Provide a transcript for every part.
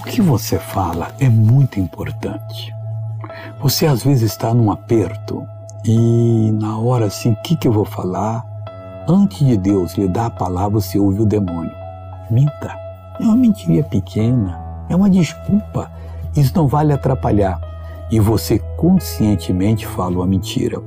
O que você fala é muito importante. Você às vezes está num aperto e na hora assim, o que, que eu vou falar? Antes de Deus lhe dar a palavra, você ouve o demônio. Minta. É uma mentira pequena, é uma desculpa. Isso não vai lhe atrapalhar. E você conscientemente fala uma mentira.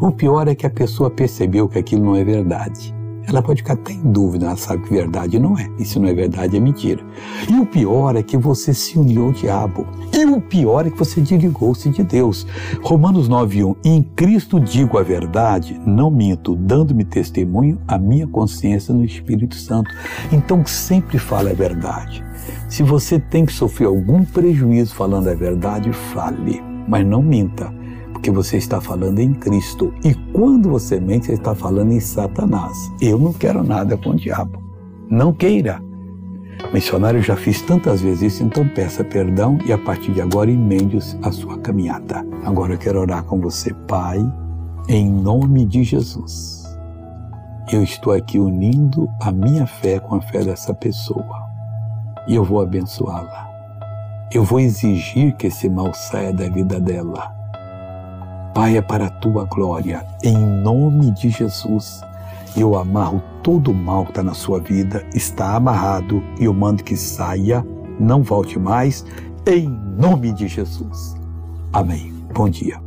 O pior é que a pessoa percebeu que aquilo não é verdade ela pode ficar até em dúvida, ela sabe que verdade não é. E se não é verdade, é mentira. E o pior é que você se uniu ao diabo. E o pior é que você desligou-se de Deus. Romanos 9,1 Em Cristo digo a verdade, não minto, dando-me testemunho a minha consciência no Espírito Santo. Então sempre fale a verdade. Se você tem que sofrer algum prejuízo falando a verdade, fale, mas não minta porque você está falando em Cristo. E quando você mente, você está falando em Satanás. Eu não quero nada com o diabo. Não queira. Missionário, já fiz tantas vezes isso, então peça perdão e a partir de agora emende a sua caminhada. Agora eu quero orar com você, Pai, em nome de Jesus. Eu estou aqui unindo a minha fé com a fé dessa pessoa e eu vou abençoá-la. Eu vou exigir que esse mal saia da vida dela Pai, é para a tua glória, em nome de Jesus. Eu amarro todo o mal que está na sua vida, está amarrado e eu mando que saia, não volte mais, em nome de Jesus. Amém. Bom dia.